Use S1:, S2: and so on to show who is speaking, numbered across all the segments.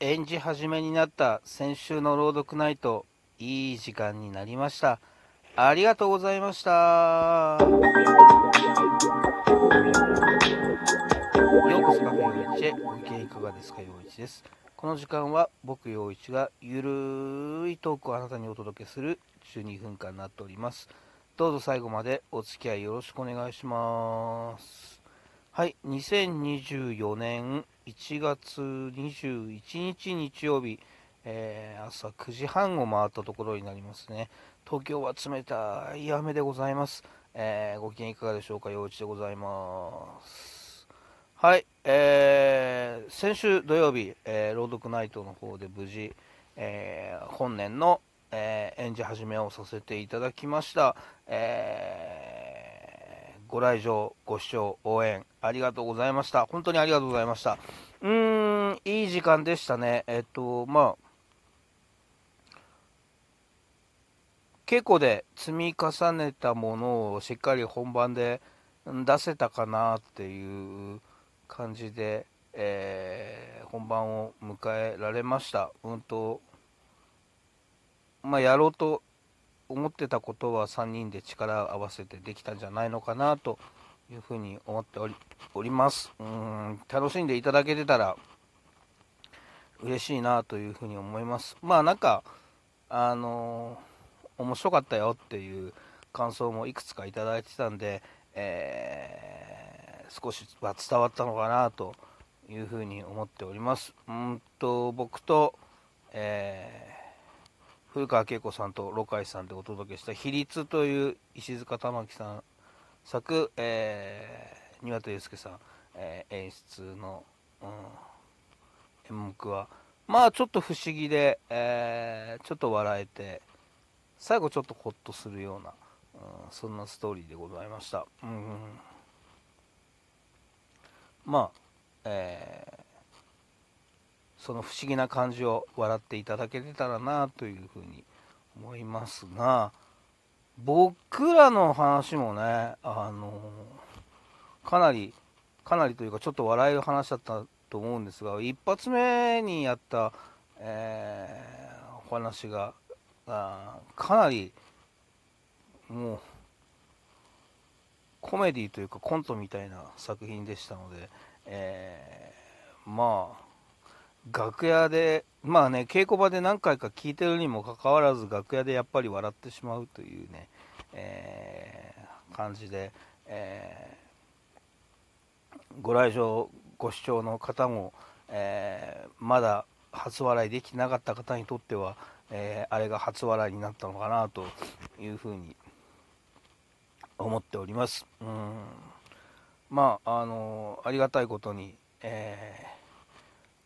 S1: 演じ始めになった先週の朗読ナイト、いい時間になりました。ありがとうございました。ようこそカフェ陽一へ、ご機嫌いかがですか陽一です。この時間は僕陽一がゆるいトークをあなたにお届けする12分間になっております。どうぞ最後までお付き合いよろしくお願いします。はい、2024年1月21日日曜日、えー、朝9時半を回ったところになりますね。東京は冷たい雨でございます。えー、ご機嫌いかがでしょうか？陽一でございます。はい、えー、先週土曜日、えー、朗読ナイトの方で無事、え、本年の、え、演じ始めをさせていただきました。えーご来場、ご視聴、応援、ありがとうございました。本当にありがとうございました。うーん、いい時間でしたね。えっと、まあ、稽古で積み重ねたものをしっかり本番で出せたかなっていう感じで、えー、本番を迎えられました。うんと、まあ、やろうと思ってたことは3人で力を合わせてできたんじゃないのかなというふうに思っております。うん楽しんでいただけてたら嬉しいなというふうに思います。まあなんか、あのー、面白かったよっていう感想もいくつかいただいてたんで、えー、少しは伝わったのかなというふうに思っております。うんと僕と、えー古川恵子さんとロカイさんでお届けした「比率」という石塚玉樹さん作、え、庭田祐介さん、えー、演出の、うん、演目はまあちょっと不思議で、えー、ちょっと笑えて最後ちょっとホッとするような、うん、そんなストーリーでございました、うん、まあえーその不思議な感じを笑っていただけてたらなというふうに思いますが僕らの話もねあのかなりかなりというかちょっと笑える話だったと思うんですが一発目にやった、えー、お話があかなりもうコメディというかコントみたいな作品でしたので、えー、まあ楽屋で、まあね、稽古場で何回か聞いてるにもかかわらず、楽屋でやっぱり笑ってしまうというね、えー、感じで、えー、ご来場、ご視聴の方も、えー、まだ初笑いできてなかった方にとっては、えあれが初笑いになったのかなというふうに思っております。うんまあ、あのありがたいことに、えー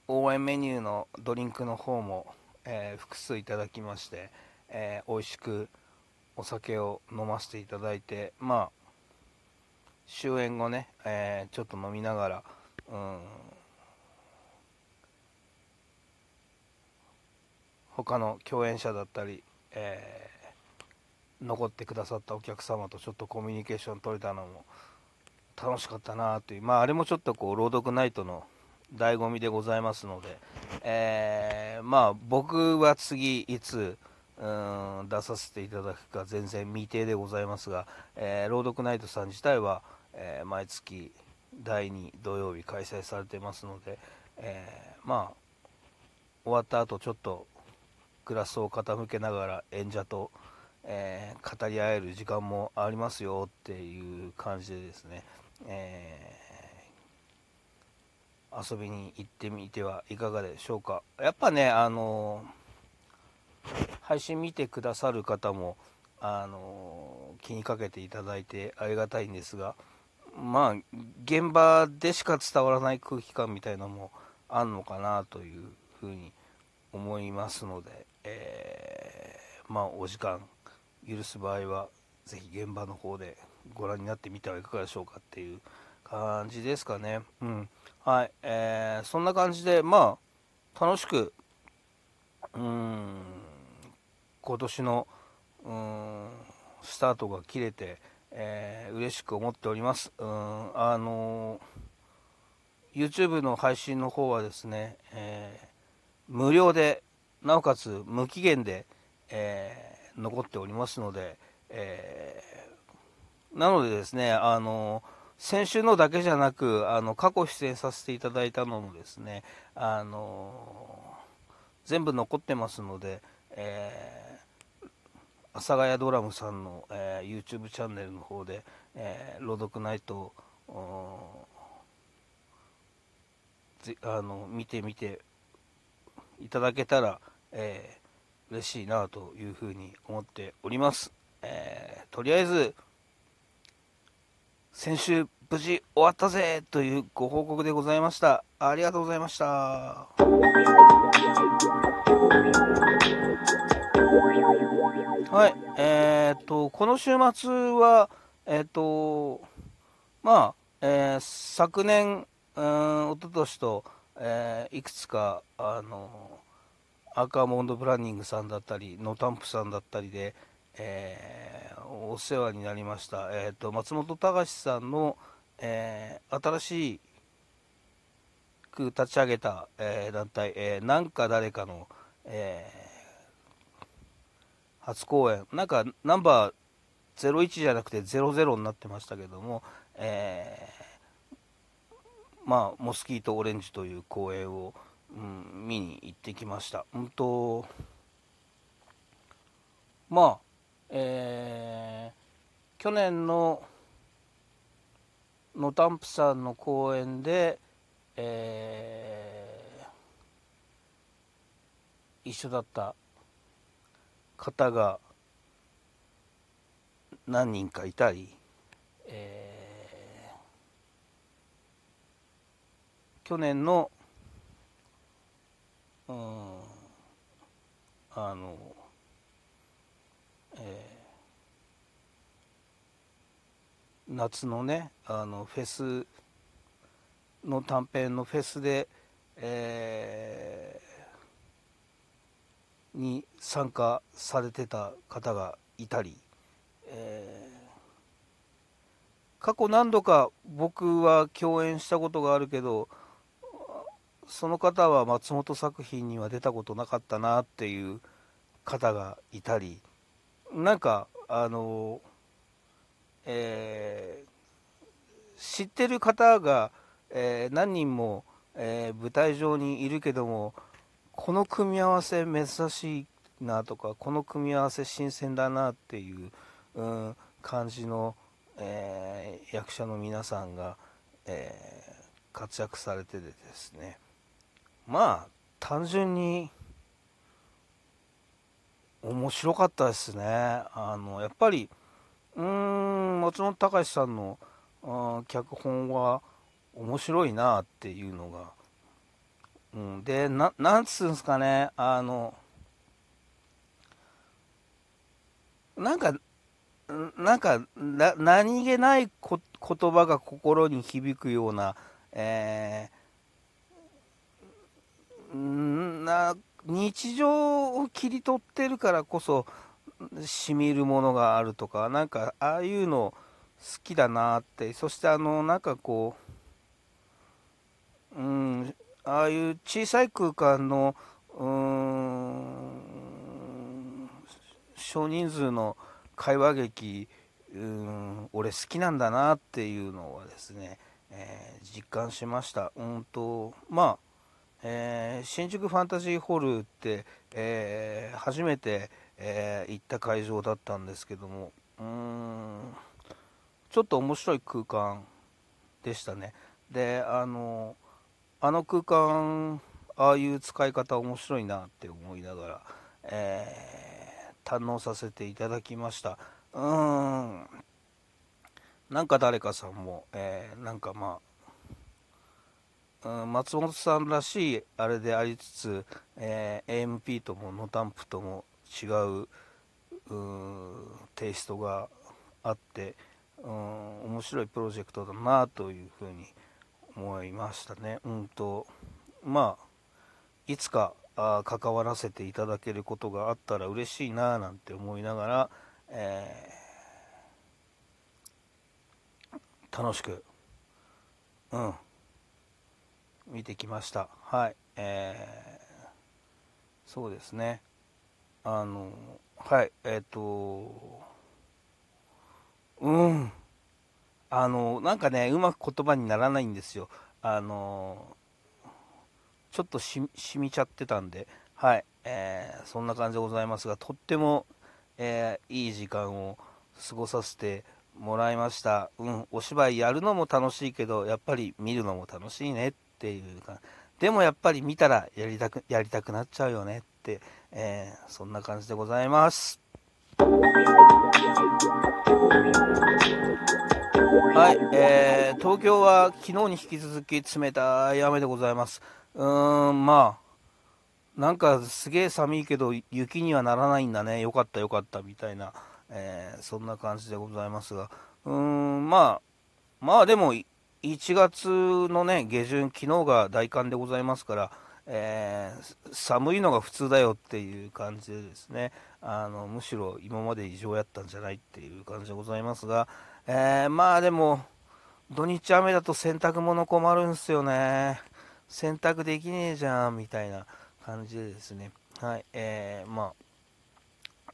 S1: 応援メニューのドリンクの方も、えー、複数いただきまして、えー、美味しくお酒を飲ませていただいてまあ終演後ね、えー、ちょっと飲みながら、うん、他の共演者だったり、えー、残ってくださったお客様とちょっとコミュニケーション取れたのも楽しかったなというまああれもちょっとこう朗読ナイトの醍醐味でございますので、えー、まあ僕は次いつうん出させていただくか全然未定でございますが、えー、朗読ナイトさん自体は、えー、毎月第2土曜日開催されてますので、えー、まあ終わった後ちょっとグラスを傾けながら演者と、え語り合える時間もありますよっていう感じでですね、え遊びに行ってみてはいかがでしょうか。やっぱねあの配信見てくださる方もあの気にかけていただいてありがたいんですがまあ現場でしか伝わらない空気感みたいなのもあるのかなというふうに思いますので、えー、まあお時間許す場合は是非現場の方でご覧になってみてはいかがでしょうかっていう感じですかね。うんはい、えー、そんな感じで、まあ、楽しく、うん、今年の、うん、スタートが切れて、えー、嬉しく思っております。うん、あの YouTube の配信の方はですね、えー、無料でなおかつ無期限で、えー、残っておりますので、えー、なのでですねあの先週のだけじゃなくあの過去出演させていただいたのもですねあの全部残ってますので、えー、阿佐ヶ谷ドラムさんの、えー、YouTube チャンネルの方で、えー、朗読ナイトあの見てみていただけたら、えー、嬉しいなというふうに思っております。えー、とりあえず、先週無事終わったぜというご報告でございました。ありがとうございました。はい、えー、っと、この週末は、えー、っと、まあ、えー、昨年、うん、一昨年と、えー、いくつか、あの、アーカーモンドプランニングさんだったり、ノタンプさんだったりで、えー、お世話になりました、えーと、松本隆さんの、えー、新しく立ち上げた、えー、団体、えー、なんか誰かの、え初公演、なんかナンバー01じゃなくて00になってましたけども、えまあ、モスキートオレンジという公演を、うん、見に行ってきました。うんとまあ、えー、去年のノタンプさんの公演で、えー、一緒だった方が何人かいたり、えー、去年の、うん、あのえー、夏のねあのフェスの短編のフェスで、えー、に参加されてた方がいたり、えー、過去何度か僕は共演したことがあるけどその方は松本作品には出たことなかったなっていう方がいたり。なんかあのえー、知ってる方が、えー、何人も、えー、舞台上にいるけどもこの組み合わせ珍しいなとかこの組み合わせ新鮮だなっていう、うん、感じの、え役者の皆さんが、え活躍されててですね。まあ単純に面白かったですね。あのやっぱりうーん松本隆さんの脚本は面白いなっていうのが、うん、でななんつうんですかねあのなんかなんか何気ないこ言葉が心に響くような、えー、な日常を切り取ってるからこそしみるものがあるとかなんかああいうの好きだなってそしてあのなんかこううんああいう小さい空間のうん少人数の会話劇うん俺好きなんだなっていうのはですね、えー、実感しました。うんとまあえー、新宿ファンタジーホールって、えー、初めて、えー、行った会場だったんですけどもうんちょっと面白い空間でしたね。であのあの空間ああいう使い方面白いなって思いながら、え堪能させていただきました。うん。なんか誰かさんも、えなんかまあ、松本さんらしいあれでありつつ、えー、AMP ともノタンプとも違うテイストがあって、うん、面白いプロジェクトだなというふうに思いましたね。うんとまあいつかあ関わらせていただけることがあったら嬉しいななんて思いながら、えー、楽しく、うん、見てきました。はい。えそうですね。あの、はい、えっ、と、うん。あの、なんかね、うまく言葉にならないんですよ。あの、ちょっとし染みちゃってたんで、はい、えー、そんな感じでございますが、とっても、えー、いい時間を過ごさせてもらいました。うん、お芝居やるのも楽しいけど、やっぱり見るのも楽しいねっていうか、でもやっぱり見たらやりたく、やりたくなっちゃうよねって、えー、そんな感じでございます。はい、えー、東京は昨日に引き続き冷たい雨でございます。うーん、まあ、なんかすげえ寒いけど雪にはならないんだね、よかったよかったみたいな、えー、そんな感じでございますが、うーん、まあ、まあでも1月のね、下旬、昨日が大寒でございますから、えー、寒いのが普通だよっていう感じでですね、あのむしろ今まで異常やったんじゃないっていう感じでございますが、えー、まあでも、土日雨だと洗濯物困るんすよね。洗濯できねえじゃん、みたいな感じでですね。はい、えー、ま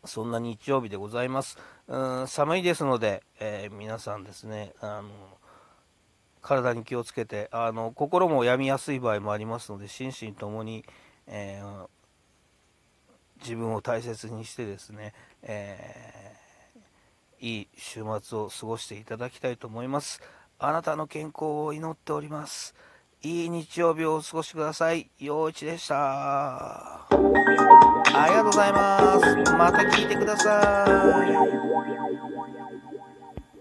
S1: あ、そんな日曜日でございます。うん寒いですので、え、皆さんですね、あの、体に気をつけてあの心も病みやすい場合もありますので心身ともに、えー、自分を大切にしてですね、えー、いい週末を過ごしていただきたいと思います。あなたの健康を祈っております。いい日曜日をお過ごしください。陽一でした。ありがとうございます。また聞いてください。